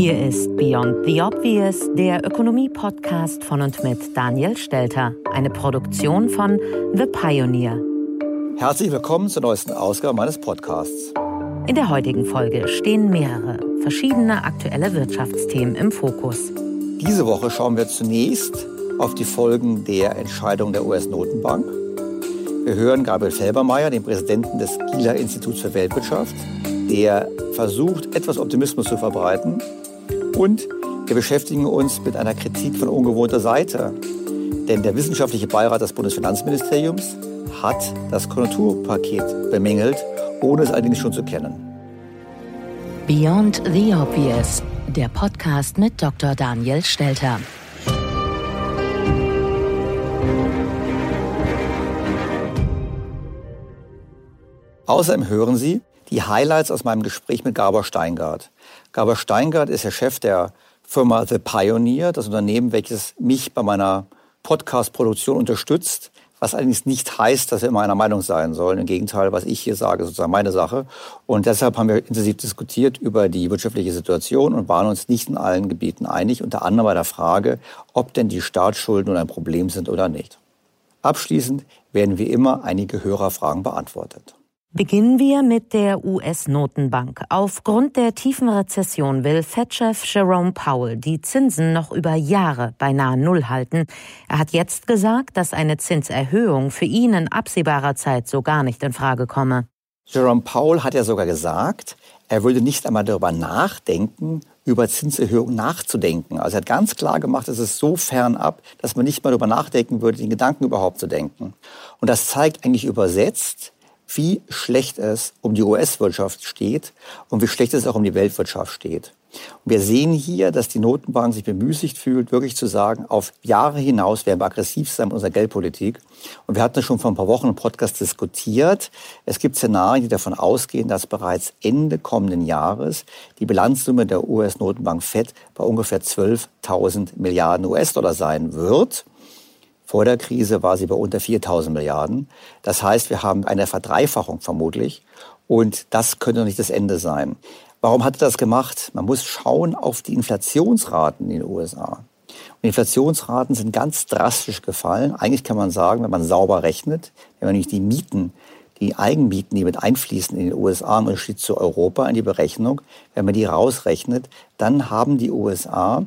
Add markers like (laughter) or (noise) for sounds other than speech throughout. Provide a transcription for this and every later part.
Hier ist Beyond the Obvious, der Ökonomie-Podcast von und mit Daniel Stelter, eine Produktion von The Pioneer. Herzlich willkommen zur neuesten Ausgabe meines Podcasts. In der heutigen Folge stehen mehrere verschiedene aktuelle Wirtschaftsthemen im Fokus. Diese Woche schauen wir zunächst auf die Folgen der Entscheidung der US-Notenbank. Wir hören Gabriel Felbermeier, den Präsidenten des Kieler Instituts für Weltwirtschaft, der versucht, etwas Optimismus zu verbreiten. Und wir beschäftigen uns mit einer Kritik von ungewohnter Seite. Denn der wissenschaftliche Beirat des Bundesfinanzministeriums hat das Konjunkturpaket bemängelt, ohne es allerdings schon zu kennen. Beyond the Obvious, der Podcast mit Dr. Daniel Stelter. Außerdem hören Sie die Highlights aus meinem Gespräch mit Gabor Steingart. Gabor Steingart ist der Chef der Firma The Pioneer, das Unternehmen, welches mich bei meiner Podcast-Produktion unterstützt, was allerdings nicht heißt, dass wir immer einer Meinung sein sollen. Im Gegenteil, was ich hier sage, ist sozusagen meine Sache. Und deshalb haben wir intensiv diskutiert über die wirtschaftliche Situation und waren uns nicht in allen Gebieten einig, unter anderem bei der Frage, ob denn die Staatsschulden nun ein Problem sind oder nicht. Abschließend werden wie immer einige Hörerfragen beantwortet. Beginnen wir mit der US-Notenbank. Aufgrund der tiefen Rezession will Fed-Chef Jerome Powell die Zinsen noch über Jahre beinahe Null halten. Er hat jetzt gesagt, dass eine Zinserhöhung für ihn in absehbarer Zeit so gar nicht in Frage komme. Jerome Powell hat ja sogar gesagt, er würde nicht einmal darüber nachdenken, über Zinserhöhungen nachzudenken. Also er hat ganz klar gemacht, es ist so fernab, dass man nicht mal darüber nachdenken würde, den Gedanken überhaupt zu denken. Und das zeigt eigentlich übersetzt, wie schlecht es um die US-Wirtschaft steht und wie schlecht es auch um die Weltwirtschaft steht. Und wir sehen hier, dass die Notenbank sich bemüßigt fühlt, wirklich zu sagen, auf Jahre hinaus werden wir aggressiv sein mit unserer Geldpolitik. Und wir hatten schon vor ein paar Wochen im Podcast diskutiert. Es gibt Szenarien, die davon ausgehen, dass bereits Ende kommenden Jahres die Bilanzsumme der US-Notenbank FED bei ungefähr 12.000 Milliarden US-Dollar sein wird. Vor der Krise war sie bei unter 4000 Milliarden. Das heißt, wir haben eine Verdreifachung vermutlich. Und das könnte noch nicht das Ende sein. Warum hat er das gemacht? Man muss schauen auf die Inflationsraten in den USA. Und Inflationsraten sind ganz drastisch gefallen. Eigentlich kann man sagen, wenn man sauber rechnet, wenn man nämlich die Mieten, die Eigenmieten, die mit einfließen in den USA im Unterschied zu Europa in die Berechnung, wenn man die rausrechnet, dann haben die USA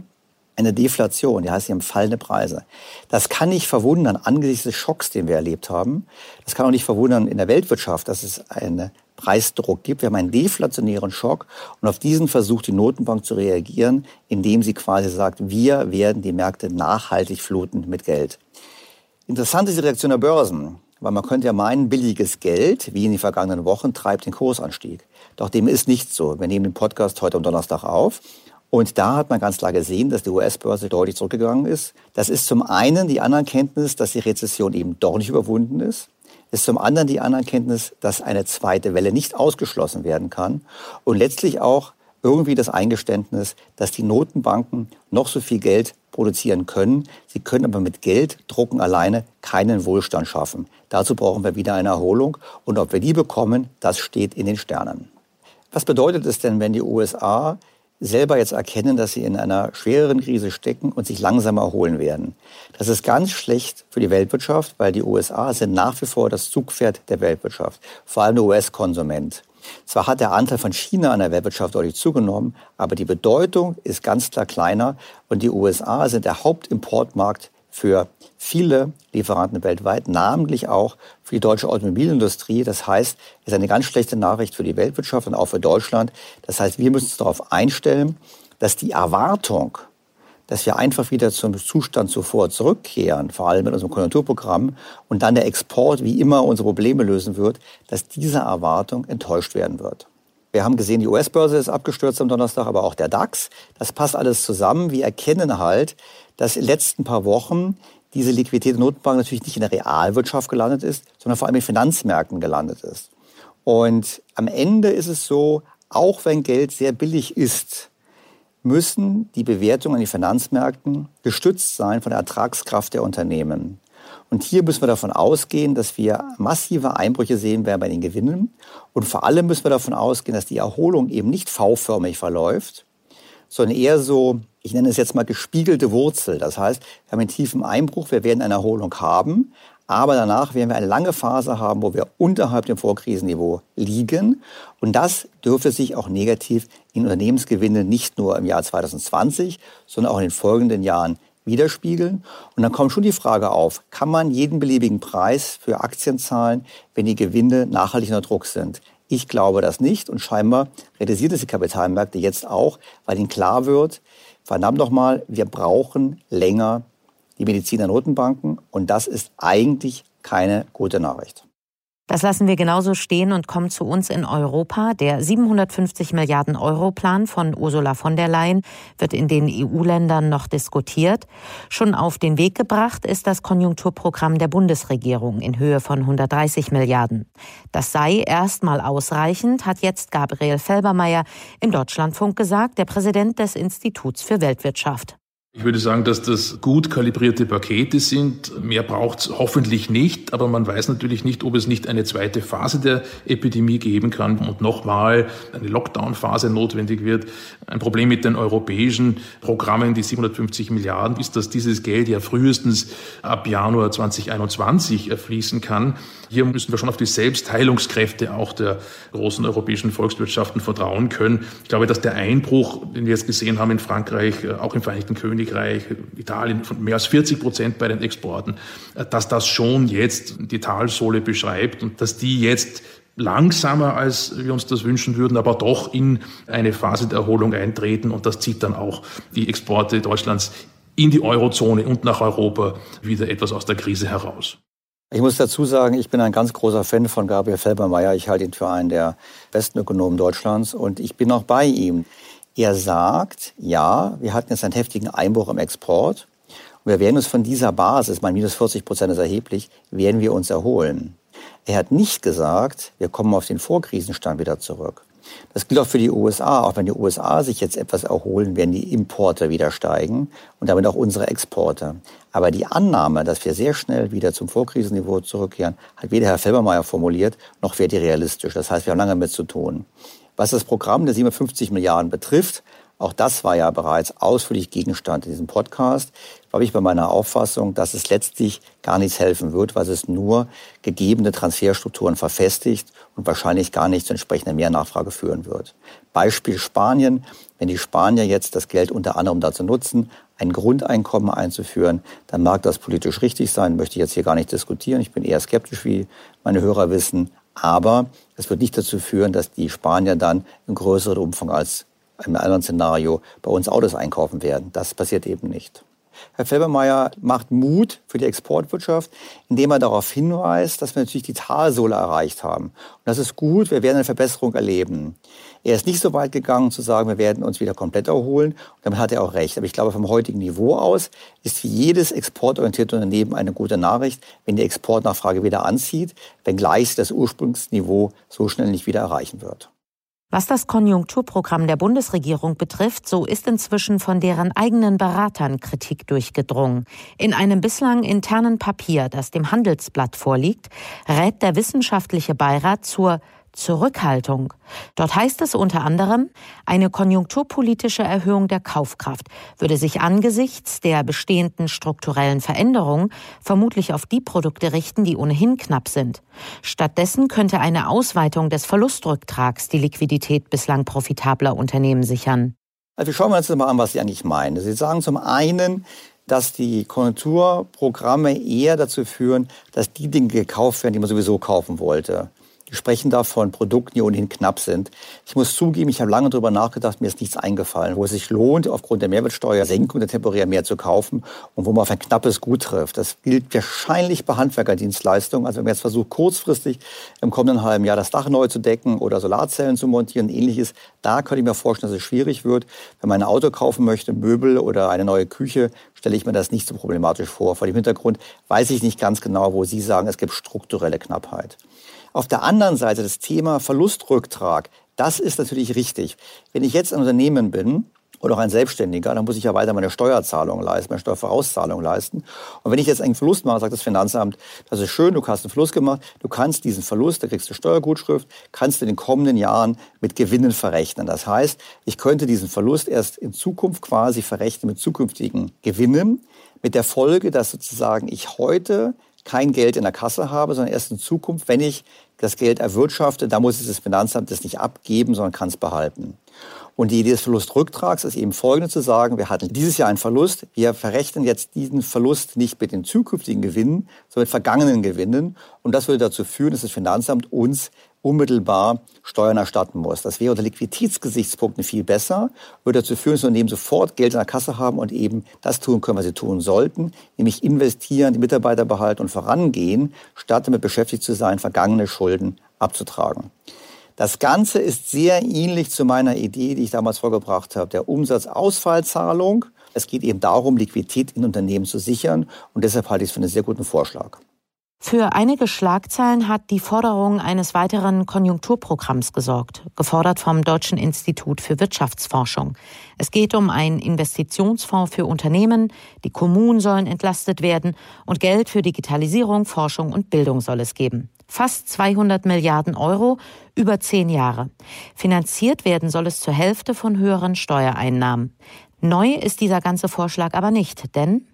eine Deflation, die heißt, sie haben fallende Preise. Das kann nicht verwundern angesichts des Schocks, den wir erlebt haben. Das kann auch nicht verwundern in der Weltwirtschaft, dass es einen Preisdruck gibt. Wir haben einen deflationären Schock und auf diesen versucht die Notenbank zu reagieren, indem sie quasi sagt, wir werden die Märkte nachhaltig fluten mit Geld. Interessant ist die Reaktion der Börsen, weil man könnte ja meinen, billiges Geld, wie in den vergangenen Wochen, treibt den Kursanstieg. Doch dem ist nicht so. Wir nehmen den Podcast heute am Donnerstag auf und da hat man ganz klar gesehen, dass die US-Börse deutlich zurückgegangen ist. Das ist zum einen die Anerkenntnis, dass die Rezession eben doch nicht überwunden ist. Es ist zum anderen die Anerkenntnis, dass eine zweite Welle nicht ausgeschlossen werden kann. Und letztlich auch irgendwie das Eingeständnis, dass die Notenbanken noch so viel Geld produzieren können. Sie können aber mit Gelddrucken alleine keinen Wohlstand schaffen. Dazu brauchen wir wieder eine Erholung. Und ob wir die bekommen, das steht in den Sternen. Was bedeutet es denn, wenn die USA selber jetzt erkennen, dass sie in einer schwereren Krise stecken und sich langsam erholen werden. Das ist ganz schlecht für die Weltwirtschaft, weil die USA sind nach wie vor das Zugpferd der Weltwirtschaft, vor allem der US-Konsument. Zwar hat der Anteil von China an der Weltwirtschaft deutlich zugenommen, aber die Bedeutung ist ganz klar kleiner und die USA sind der Hauptimportmarkt für viele Lieferanten weltweit, namentlich auch für die deutsche Automobilindustrie. Das heißt, es ist eine ganz schlechte Nachricht für die Weltwirtschaft und auch für Deutschland. Das heißt, wir müssen uns darauf einstellen, dass die Erwartung, dass wir einfach wieder zum Zustand zuvor zurückkehren, vor allem mit unserem Konjunkturprogramm, und dann der Export wie immer unsere Probleme lösen wird, dass diese Erwartung enttäuscht werden wird. Wir haben gesehen, die US-Börse ist abgestürzt am Donnerstag, aber auch der DAX. Das passt alles zusammen. Wir erkennen halt, dass in den letzten paar Wochen diese Liquidität der Notenbank natürlich nicht in der Realwirtschaft gelandet ist, sondern vor allem in Finanzmärkten gelandet ist. Und am Ende ist es so, auch wenn Geld sehr billig ist, müssen die Bewertungen an den Finanzmärkten gestützt sein von der Ertragskraft der Unternehmen. Und hier müssen wir davon ausgehen, dass wir massive Einbrüche sehen werden bei den Gewinnen. Und vor allem müssen wir davon ausgehen, dass die Erholung eben nicht V-förmig verläuft, sondern eher so ich nenne es jetzt mal gespiegelte Wurzel. Das heißt, wir haben einen tiefen Einbruch, wir werden eine Erholung haben, aber danach werden wir eine lange Phase haben, wo wir unterhalb dem Vorkrisenniveau liegen. Und das dürfte sich auch negativ in Unternehmensgewinne nicht nur im Jahr 2020, sondern auch in den folgenden Jahren widerspiegeln. Und dann kommt schon die Frage auf, kann man jeden beliebigen Preis für Aktien zahlen, wenn die Gewinne nachhaltig unter Druck sind? Ich glaube das nicht und scheinbar realisiert es die Kapitalmärkte jetzt auch, weil ihnen klar wird, verdammt nochmal, wir brauchen länger die Medizin der Notenbanken und das ist eigentlich keine gute Nachricht. Das lassen wir genauso stehen und kommen zu uns in Europa. Der 750 Milliarden Euro Plan von Ursula von der Leyen wird in den EU-Ländern noch diskutiert. Schon auf den Weg gebracht ist das Konjunkturprogramm der Bundesregierung in Höhe von 130 Milliarden. Das sei erstmal ausreichend, hat jetzt Gabriel Felbermeier im Deutschlandfunk gesagt, der Präsident des Instituts für Weltwirtschaft. Ich würde sagen, dass das gut kalibrierte Pakete sind. Mehr braucht es hoffentlich nicht, aber man weiß natürlich nicht, ob es nicht eine zweite Phase der Epidemie geben kann und nochmal eine Lockdown-Phase notwendig wird. Ein Problem mit den europäischen Programmen, die 750 Milliarden, ist, dass dieses Geld ja frühestens ab Januar 2021 fließen kann. Hier müssen wir schon auf die Selbstheilungskräfte auch der großen europäischen Volkswirtschaften vertrauen können. Ich glaube, dass der Einbruch, den wir jetzt gesehen haben in Frankreich, auch im Vereinigten Königreich, Italien von mehr als 40 Prozent bei den Exporten, dass das schon jetzt die Talsohle beschreibt und dass die jetzt langsamer, als wir uns das wünschen würden, aber doch in eine Phase der Erholung eintreten. Und das zieht dann auch die Exporte Deutschlands in die Eurozone und nach Europa wieder etwas aus der Krise heraus. Ich muss dazu sagen, ich bin ein ganz großer Fan von Gabriel Felbermeier. Ich halte ihn für einen der besten Ökonomen Deutschlands und ich bin auch bei ihm. Er sagt, ja, wir hatten jetzt einen heftigen Einbruch im Export und wir werden uns von dieser Basis, mein minus 40 Prozent ist erheblich, werden wir uns erholen. Er hat nicht gesagt, wir kommen auf den Vorkrisenstand wieder zurück. Das gilt auch für die USA. Auch wenn die USA sich jetzt etwas erholen, werden die Importe wieder steigen und damit auch unsere Exporte. Aber die Annahme, dass wir sehr schnell wieder zum Vorkrisenniveau zurückkehren, hat weder Herr Felbermeier formuliert, noch wäre die realistisch. Das heißt, wir haben lange damit zu tun. Was das Programm der 57 Milliarden betrifft, Auch das war ja bereits ausführlich Gegenstand in diesem Podcast. Habe ich bei meiner Auffassung, dass es letztlich gar nichts helfen wird, weil es nur gegebene Transferstrukturen verfestigt und wahrscheinlich gar nicht zu entsprechender Mehrnachfrage führen wird. Beispiel Spanien. Wenn die Spanier jetzt das Geld unter anderem dazu nutzen, ein Grundeinkommen einzuführen, dann mag das politisch richtig sein, möchte ich jetzt hier gar nicht diskutieren. Ich bin eher skeptisch, wie meine Hörer wissen. Aber es wird nicht dazu führen, dass die Spanier dann in größerem Umfang als im anderen Szenario bei uns Autos einkaufen werden. Das passiert eben nicht. Herr Felbermeier macht Mut für die Exportwirtschaft, indem er darauf hinweist, dass wir natürlich die Talsohle erreicht haben. Und das ist gut, wir werden eine Verbesserung erleben. Er ist nicht so weit gegangen zu sagen, wir werden uns wieder komplett erholen. Und damit hat er auch recht. Aber ich glaube, vom heutigen Niveau aus ist für jedes exportorientierte Unternehmen eine gute Nachricht, wenn die Exportnachfrage wieder anzieht, wenngleich das Ursprungsniveau so schnell nicht wieder erreichen wird. Was das Konjunkturprogramm der Bundesregierung betrifft, so ist inzwischen von deren eigenen Beratern Kritik durchgedrungen. In einem bislang internen Papier, das dem Handelsblatt vorliegt, rät der wissenschaftliche Beirat zur Zurückhaltung. Dort heißt es unter anderem, eine konjunkturpolitische Erhöhung der Kaufkraft würde sich angesichts der bestehenden strukturellen Veränderungen vermutlich auf die Produkte richten, die ohnehin knapp sind. Stattdessen könnte eine Ausweitung des Verlustrücktrags die Liquidität bislang profitabler Unternehmen sichern. Also wir schauen uns jetzt mal an, was Sie eigentlich meinen. Sie sagen zum einen, dass die Konjunkturprogramme eher dazu führen, dass die Dinge gekauft werden, die man sowieso kaufen wollte. Wir sprechen da von Produkten, die ohnehin knapp sind. Ich muss zugeben, ich habe lange darüber nachgedacht, mir ist nichts eingefallen, wo es sich lohnt, aufgrund der Mehrwertsteuersenkung der temporär mehr zu kaufen und wo man auf ein knappes Gut trifft. Das gilt wahrscheinlich bei Handwerkerdienstleistungen. Also wenn man jetzt versucht, kurzfristig im kommenden halben Jahr das Dach neu zu decken oder Solarzellen zu montieren und ähnliches, da könnte ich mir vorstellen, dass es schwierig wird. Wenn man ein Auto kaufen möchte, Möbel oder eine neue Küche, stelle ich mir das nicht so problematisch vor. Vor dem Hintergrund weiß ich nicht ganz genau, wo Sie sagen, es gibt strukturelle Knappheit. Auf der anderen Seite das Thema Verlustrücktrag, das ist natürlich richtig. Wenn ich jetzt ein Unternehmen bin, oder auch ein Selbstständiger, dann muss ich ja weiter meine Steuerzahlung leisten, meine Steuervorauszahlung leisten. Und wenn ich jetzt einen Verlust mache, sagt das Finanzamt, das ist schön, du hast einen Verlust gemacht, du kannst diesen Verlust, da kriegst du Steuergutschrift, kannst du in den kommenden Jahren mit Gewinnen verrechnen. Das heißt, ich könnte diesen Verlust erst in Zukunft quasi verrechnen mit zukünftigen Gewinnen, mit der Folge, dass sozusagen ich heute kein Geld in der Kasse habe, sondern erst in Zukunft, wenn ich das Geld erwirtschafte, da muss es das Finanzamt das nicht abgeben, sondern kann es behalten. Und die Idee des Verlustrücktrags ist eben folgende zu sagen, wir hatten dieses Jahr einen Verlust, wir verrechnen jetzt diesen Verlust nicht mit den zukünftigen Gewinnen, sondern mit vergangenen Gewinnen. Und das würde dazu führen, dass das Finanzamt uns unmittelbar Steuern erstatten muss. Das wäre unter Liquiditätsgesichtspunkten viel besser, würde dazu führen, dass Unternehmen sofort Geld in der Kasse haben und eben das tun können, was sie tun sollten, nämlich investieren, die Mitarbeiter behalten und vorangehen, statt damit beschäftigt zu sein, vergangene Schulden abzutragen. Das Ganze ist sehr ähnlich zu meiner Idee, die ich damals vorgebracht habe, der Umsatzausfallzahlung. Es geht eben darum, Liquidität in Unternehmen zu sichern und deshalb halte ich es für einen sehr guten Vorschlag. Für einige Schlagzeilen hat die Forderung eines weiteren Konjunkturprogramms gesorgt, gefordert vom Deutschen Institut für Wirtschaftsforschung. Es geht um einen Investitionsfonds für Unternehmen, die Kommunen sollen entlastet werden und Geld für Digitalisierung, Forschung und Bildung soll es geben. Fast 200 Milliarden Euro über zehn Jahre. Finanziert werden soll es zur Hälfte von höheren Steuereinnahmen. Neu ist dieser ganze Vorschlag aber nicht, denn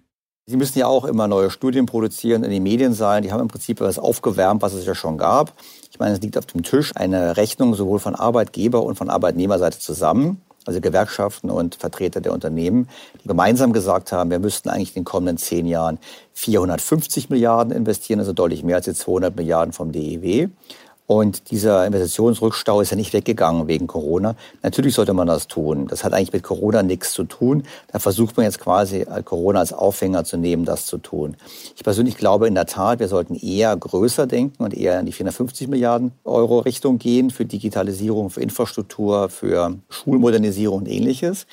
Sie müssen ja auch immer neue Studien produzieren, in den Medien sein. Die haben im Prinzip etwas aufgewärmt, was es ja schon gab. Ich meine, es liegt auf dem Tisch eine Rechnung sowohl von Arbeitgeber und von Arbeitnehmerseite zusammen, also Gewerkschaften und Vertreter der Unternehmen, die gemeinsam gesagt haben, wir müssten eigentlich in den kommenden zehn Jahren 450 Milliarden investieren, also deutlich mehr als die 200 Milliarden vom DEW. Und dieser Investitionsrückstau ist ja nicht weggegangen wegen Corona. Natürlich sollte man das tun. Das hat eigentlich mit Corona nichts zu tun. Da versucht man jetzt quasi Corona als Aufhänger zu nehmen, das zu tun. Ich persönlich glaube in der Tat, wir sollten eher größer denken und eher in die 450 Milliarden Euro Richtung gehen für Digitalisierung, für Infrastruktur, für Schulmodernisierung und ähnliches.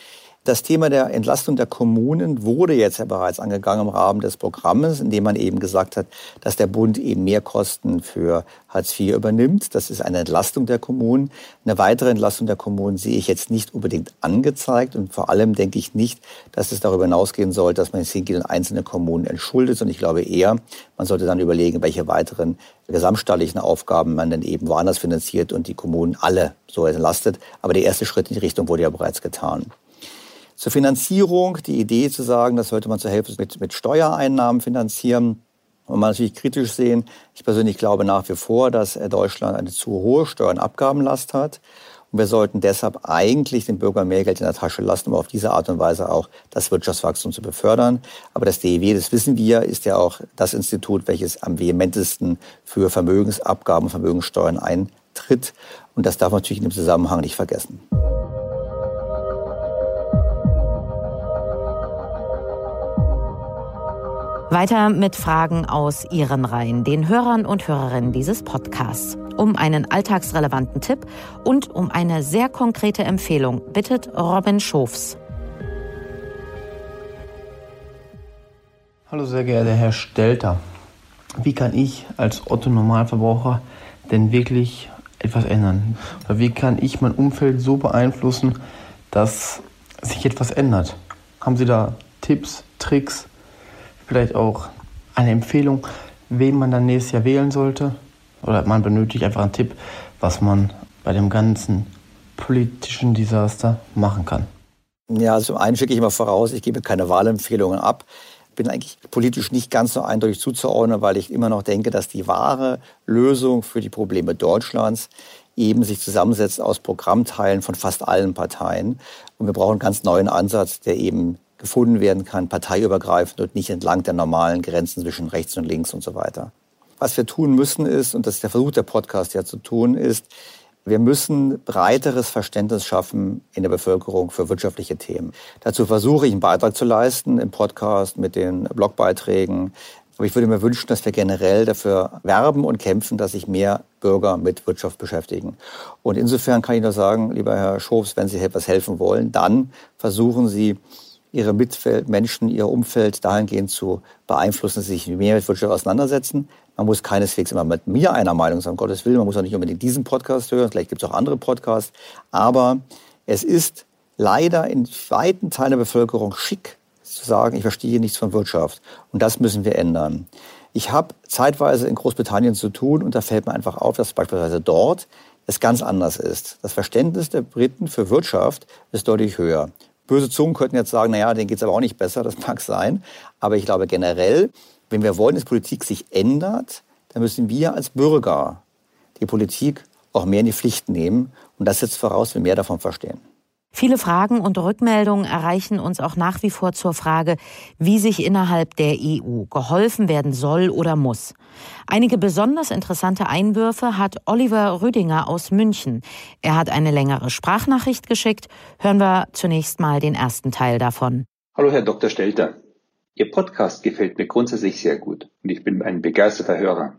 Das Thema der Entlastung der Kommunen wurde jetzt ja bereits angegangen im Rahmen des Programmes, indem man eben gesagt hat, dass der Bund eben mehr Kosten für Hartz IV übernimmt. Das ist eine Entlastung der Kommunen. Eine weitere Entlastung der Kommunen sehe ich jetzt nicht unbedingt angezeigt. Und vor allem denke ich nicht, dass es darüber hinausgehen soll, dass man jetzt hingeht und einzelne Kommunen entschuldet. Und ich glaube eher, man sollte dann überlegen, welche weiteren gesamtstaatlichen Aufgaben man dann eben woanders finanziert und die Kommunen alle so entlastet. Aber der erste Schritt in die Richtung wurde ja bereits getan. Zur Finanzierung, die Idee zu sagen, das sollte man zur Hälfte mit, mit Steuereinnahmen finanzieren, und man natürlich kritisch sehen. Ich persönlich glaube nach wie vor, dass Deutschland eine zu hohe Steuernabgabenlast hat. Und wir sollten deshalb eigentlich den Bürgern mehr Geld in der Tasche lassen, um auf diese Art und Weise auch das Wirtschaftswachstum zu befördern. Aber das DEW, das wissen wir, ist ja auch das Institut, welches am vehementesten für Vermögensabgaben, Vermögenssteuern eintritt. Und das darf man natürlich in dem Zusammenhang nicht vergessen. Weiter mit Fragen aus Ihren Reihen, den Hörern und Hörerinnen dieses Podcasts. Um einen alltagsrelevanten Tipp und um eine sehr konkrete Empfehlung bittet Robin Schofs. Hallo sehr geehrter Herr Stelter. Wie kann ich als Otto Normalverbraucher denn wirklich etwas ändern? Oder wie kann ich mein Umfeld so beeinflussen, dass sich etwas ändert? Haben Sie da Tipps, Tricks? Vielleicht auch eine Empfehlung, wen man dann nächstes Jahr wählen sollte. Oder man benötigt einfach einen Tipp, was man bei dem ganzen politischen Desaster machen kann. Ja, also zum einen schicke ich immer voraus, ich gebe keine Wahlempfehlungen ab. Bin eigentlich politisch nicht ganz so eindeutig zuzuordnen, weil ich immer noch denke, dass die wahre Lösung für die Probleme Deutschlands eben sich zusammensetzt aus Programmteilen von fast allen Parteien. Und wir brauchen einen ganz neuen Ansatz, der eben gefunden werden kann, parteiübergreifend und nicht entlang der normalen Grenzen zwischen rechts und links und so weiter. Was wir tun müssen ist, und das ist der Versuch der Podcast ja zu tun, ist, wir müssen breiteres Verständnis schaffen in der Bevölkerung für wirtschaftliche Themen. Dazu versuche ich einen Beitrag zu leisten im Podcast mit den Blogbeiträgen. Aber ich würde mir wünschen, dass wir generell dafür werben und kämpfen, dass sich mehr Bürger mit Wirtschaft beschäftigen. Und insofern kann ich nur sagen, lieber Herr Schofs, wenn Sie etwas helfen wollen, dann versuchen Sie, ihre Mitmenschen, ihr Umfeld dahingehend zu beeinflussen, dass sie sich mehr mit Wirtschaft auseinandersetzen. Man muss keineswegs immer mit mir einer Meinung sein, um Gottes Willen. Man muss auch nicht unbedingt diesen Podcast hören. Vielleicht gibt es auch andere Podcasts. Aber es ist leider in weiten Teilen der Bevölkerung schick zu sagen, ich verstehe nichts von Wirtschaft. Und das müssen wir ändern. Ich habe zeitweise in Großbritannien zu tun und da fällt mir einfach auf, dass beispielsweise dort es ganz anders ist. Das Verständnis der Briten für Wirtschaft ist deutlich höher. Böse Zungen könnten jetzt sagen, naja, denen geht es aber auch nicht besser, das mag sein. Aber ich glaube generell, wenn wir wollen, dass Politik sich ändert, dann müssen wir als Bürger die Politik auch mehr in die Pflicht nehmen. Und das setzt voraus, wir mehr davon verstehen. Viele Fragen und Rückmeldungen erreichen uns auch nach wie vor zur Frage, wie sich innerhalb der EU geholfen werden soll oder muss. Einige besonders interessante Einwürfe hat Oliver Rüdinger aus München. Er hat eine längere Sprachnachricht geschickt. Hören wir zunächst mal den ersten Teil davon. Hallo, Herr Dr. Stelter. Ihr Podcast gefällt mir grundsätzlich sehr gut und ich bin ein begeisterter Hörer.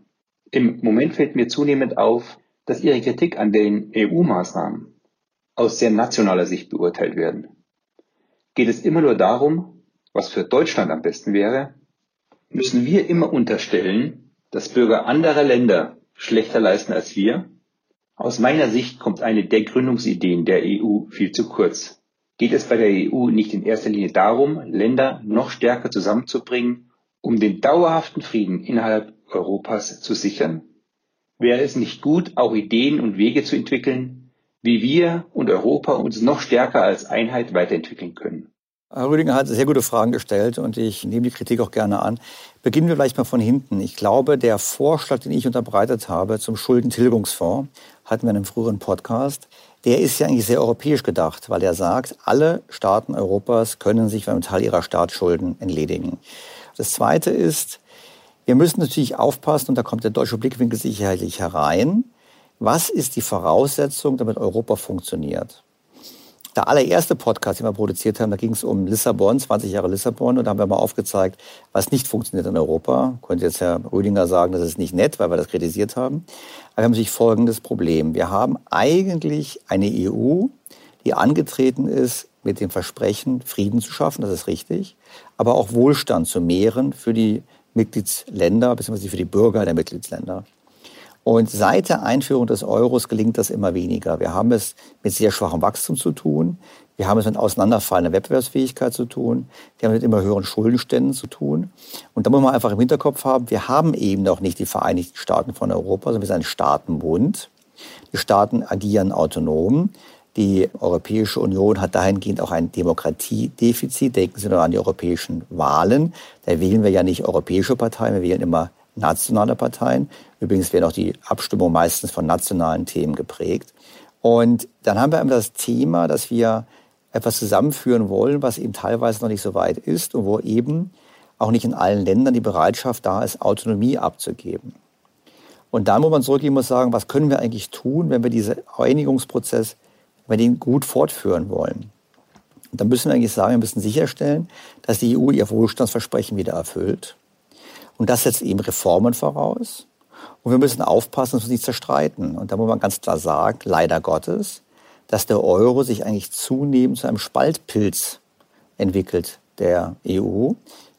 Im Moment fällt mir zunehmend auf, dass Ihre Kritik an den EU-Maßnahmen aus sehr nationaler Sicht beurteilt werden. Geht es immer nur darum, was für Deutschland am besten wäre? Müssen wir immer unterstellen, dass Bürger anderer Länder schlechter leisten als wir? Aus meiner Sicht kommt eine der Gründungsideen der EU viel zu kurz. Geht es bei der EU nicht in erster Linie darum, Länder noch stärker zusammenzubringen, um den dauerhaften Frieden innerhalb Europas zu sichern? Wäre es nicht gut, auch Ideen und Wege zu entwickeln, wie wir und Europa uns noch stärker als Einheit weiterentwickeln können. Herr Rüdiger hat sehr gute Fragen gestellt und ich nehme die Kritik auch gerne an. Beginnen wir vielleicht mal von hinten. Ich glaube, der Vorschlag, den ich unterbreitet habe zum Schuldentilgungsfonds, hatten wir in einem früheren Podcast, der ist ja eigentlich sehr europäisch gedacht, weil er sagt, alle Staaten Europas können sich einem Teil ihrer Staatsschulden entledigen. Das Zweite ist, wir müssen natürlich aufpassen, und da kommt der deutsche Blickwinkel sicherlich herein, was ist die Voraussetzung, damit Europa funktioniert? Der allererste Podcast, den wir produziert haben, da ging es um Lissabon, 20 Jahre Lissabon. Und da haben wir mal aufgezeigt, was nicht funktioniert in Europa. Könnte jetzt Herr Rüdinger sagen, das ist nicht nett, weil wir das kritisiert haben. Aber wir haben sich folgendes Problem. Wir haben eigentlich eine EU, die angetreten ist mit dem Versprechen, Frieden zu schaffen, das ist richtig, aber auch Wohlstand zu mehren für die Mitgliedsländer, beziehungsweise für die Bürger der Mitgliedsländer. Und seit der Einführung des Euros gelingt das immer weniger. Wir haben es mit sehr schwachem Wachstum zu tun. Wir haben es mit auseinanderfallender Wettbewerbsfähigkeit zu tun. Wir haben es mit immer höheren Schuldenständen zu tun. Und da muss man einfach im Hinterkopf haben, wir haben eben noch nicht die Vereinigten Staaten von Europa, sondern wir sind ein Staatenbund. Die Staaten agieren autonom. Die Europäische Union hat dahingehend auch ein Demokratiedefizit. Denken Sie nur an die europäischen Wahlen. Da wählen wir ja nicht europäische Parteien, wir wählen immer nationale Parteien. Übrigens werden auch die Abstimmungen meistens von nationalen Themen geprägt. Und dann haben wir immer das Thema, dass wir etwas zusammenführen wollen, was eben teilweise noch nicht so weit ist und wo eben auch nicht in allen Ländern die Bereitschaft da ist, Autonomie abzugeben. Und da muss man zurückgehen und sagen, was können wir eigentlich tun, wenn wir diesen Einigungsprozess, wenn wir den gut fortführen wollen? Und dann müssen wir eigentlich sagen, wir müssen sicherstellen, dass die EU ihr Wohlstandsversprechen wieder erfüllt. Und das setzt eben Reformen voraus. Und wir müssen aufpassen, dass wir nicht zerstreiten. Und da muss man ganz klar sagen, leider Gottes, dass der Euro sich eigentlich zunehmend zu einem Spaltpilz entwickelt der EU,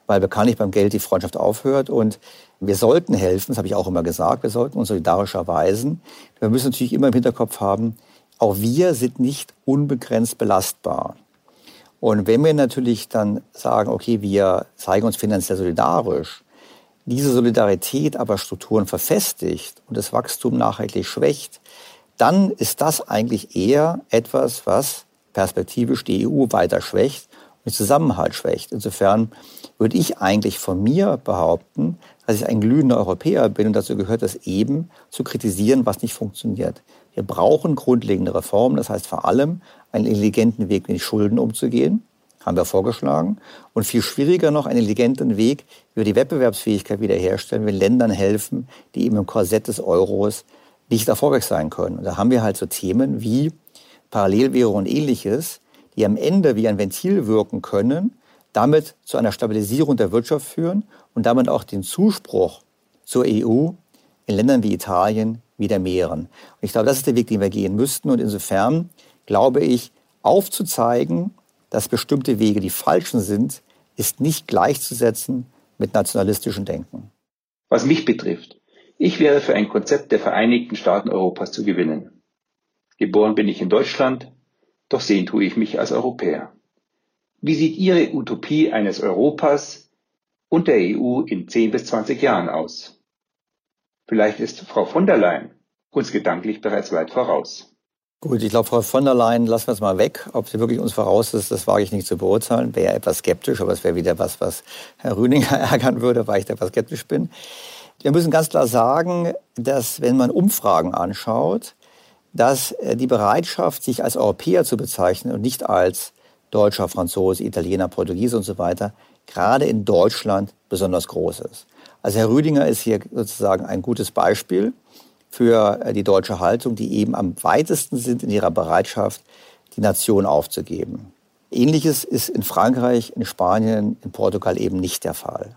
weil bekanntlich beim Geld die Freundschaft aufhört. Und wir sollten helfen, das habe ich auch immer gesagt, wir sollten uns solidarisch erweisen. Wir müssen natürlich immer im Hinterkopf haben, auch wir sind nicht unbegrenzt belastbar. Und wenn wir natürlich dann sagen, okay, wir zeigen uns finanziell solidarisch, diese Solidarität aber Strukturen verfestigt und das Wachstum nachhaltig schwächt, dann ist das eigentlich eher etwas, was perspektivisch die EU weiter schwächt und den Zusammenhalt schwächt. Insofern würde ich eigentlich von mir behaupten, dass ich ein glühender Europäer bin und dazu gehört es eben zu kritisieren, was nicht funktioniert. Wir brauchen grundlegende Reformen, das heißt vor allem einen intelligenten Weg, mit den Schulden umzugehen, haben wir vorgeschlagen. Und viel schwieriger noch, einen intelligenten Weg, wir die Wettbewerbsfähigkeit wiederherstellen, wenn Ländern helfen, die eben im Korsett des Euros nicht erfolgreich sein können. Und da haben wir halt so Themen wie Parallelwährung und ähnliches, die am Ende wie ein Ventil wirken können, damit zu einer Stabilisierung der Wirtschaft führen und damit auch den Zuspruch zur EU in Ländern wie Italien wieder mehren. Und ich glaube, das ist der Weg, den wir gehen müssten. Und insofern glaube ich, aufzuzeigen, dass bestimmte Wege die falschen sind, ist nicht gleichzusetzen mit nationalistischem Denken. Was mich betrifft, ich wäre für ein Konzept der Vereinigten Staaten Europas zu gewinnen. Geboren bin ich in Deutschland, doch sehen tue ich mich als Europäer. Wie sieht Ihre Utopie eines Europas und der EU in 10 bis 20 Jahren aus? Vielleicht ist Frau von der Leyen uns gedanklich bereits weit voraus. Gut, ich glaube, Frau von der Leyen lassen wir es mal weg. Ob sie wirklich uns voraus ist, das wage ich nicht zu beurteilen. Wäre etwas skeptisch, aber es wäre wieder was, was Herr Rüninger (laughs) ärgern würde, weil ich da etwas skeptisch bin. Wir müssen ganz klar sagen, dass wenn man Umfragen anschaut, dass äh, die Bereitschaft, sich als Europäer zu bezeichnen und nicht als Deutscher, Franzose, Italiener, Portugiese und so weiter, gerade in Deutschland besonders groß ist. Also Herr Rüdinger ist hier sozusagen ein gutes Beispiel für äh, die deutsche Haltung, die eben am weitesten sind in ihrer Bereitschaft, die Nation aufzugeben. Ähnliches ist in Frankreich, in Spanien, in Portugal eben nicht der Fall.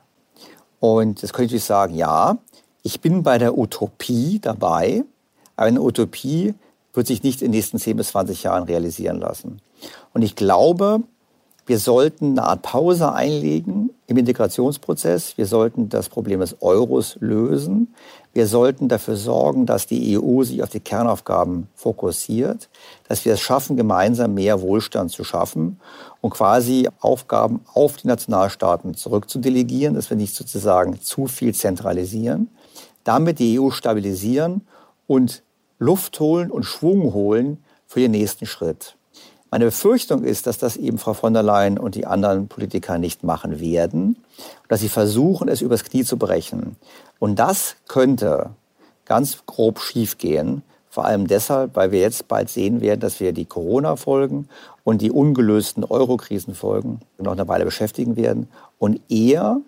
Und jetzt könnte ich sagen, ja, ich bin bei der Utopie dabei, aber eine Utopie wird sich nicht in den nächsten 10 bis 20 Jahren realisieren lassen. Und ich glaube, wir sollten eine Art Pause einlegen im Integrationsprozess. Wir sollten das Problem des Euros lösen. Wir sollten dafür sorgen, dass die EU sich auf die Kernaufgaben fokussiert, dass wir es schaffen, gemeinsam mehr Wohlstand zu schaffen und quasi Aufgaben auf die Nationalstaaten zurückzudelegieren, dass wir nicht sozusagen zu viel zentralisieren, damit die EU stabilisieren und Luft holen und Schwung holen für den nächsten Schritt. Meine Befürchtung ist, dass das eben Frau von der Leyen und die anderen Politiker nicht machen werden, dass sie versuchen, es übers Knie zu brechen. Und das könnte ganz grob schiefgehen, vor allem deshalb, weil wir jetzt bald sehen werden, dass wir die Corona-Folgen und die ungelösten Euro-Krisenfolgen noch eine Weile beschäftigen werden und eher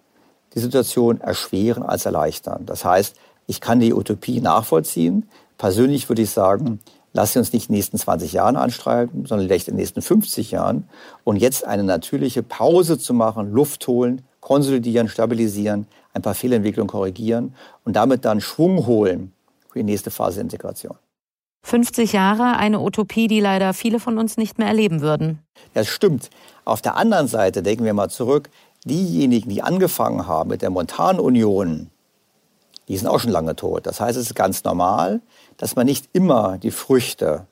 die Situation erschweren als erleichtern. Das heißt, ich kann die Utopie nachvollziehen. Persönlich würde ich sagen, lass sie uns nicht in den nächsten 20 Jahren anstreiben, sondern vielleicht in den nächsten 50 Jahren. Und jetzt eine natürliche Pause zu machen, Luft holen, konsolidieren, stabilisieren, ein paar Fehlentwicklungen korrigieren und damit dann Schwung holen für die nächste Phase der Integration. 50 Jahre, eine Utopie, die leider viele von uns nicht mehr erleben würden. Das stimmt. Auf der anderen Seite denken wir mal zurück, diejenigen, die angefangen haben mit der Montanunion, die sind auch schon lange tot. Das heißt, es ist ganz normal, dass man nicht immer die Früchte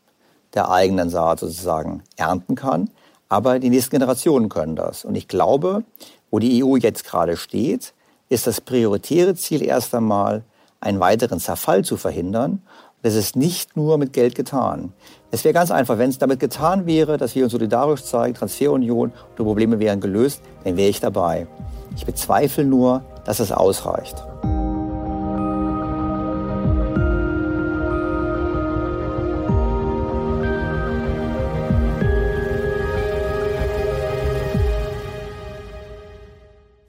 der eigenen Saat sozusagen ernten kann, aber die nächsten Generationen können das. Und ich glaube, wo die EU jetzt gerade steht, ist das prioritäre Ziel erst einmal, einen weiteren Zerfall zu verhindern Das ist nicht nur mit Geld getan. Es wäre ganz einfach, wenn es damit getan wäre, dass wir uns solidarisch zeigen, Transferunion und die Probleme wären gelöst, dann wäre ich dabei. Ich bezweifle nur, dass es ausreicht.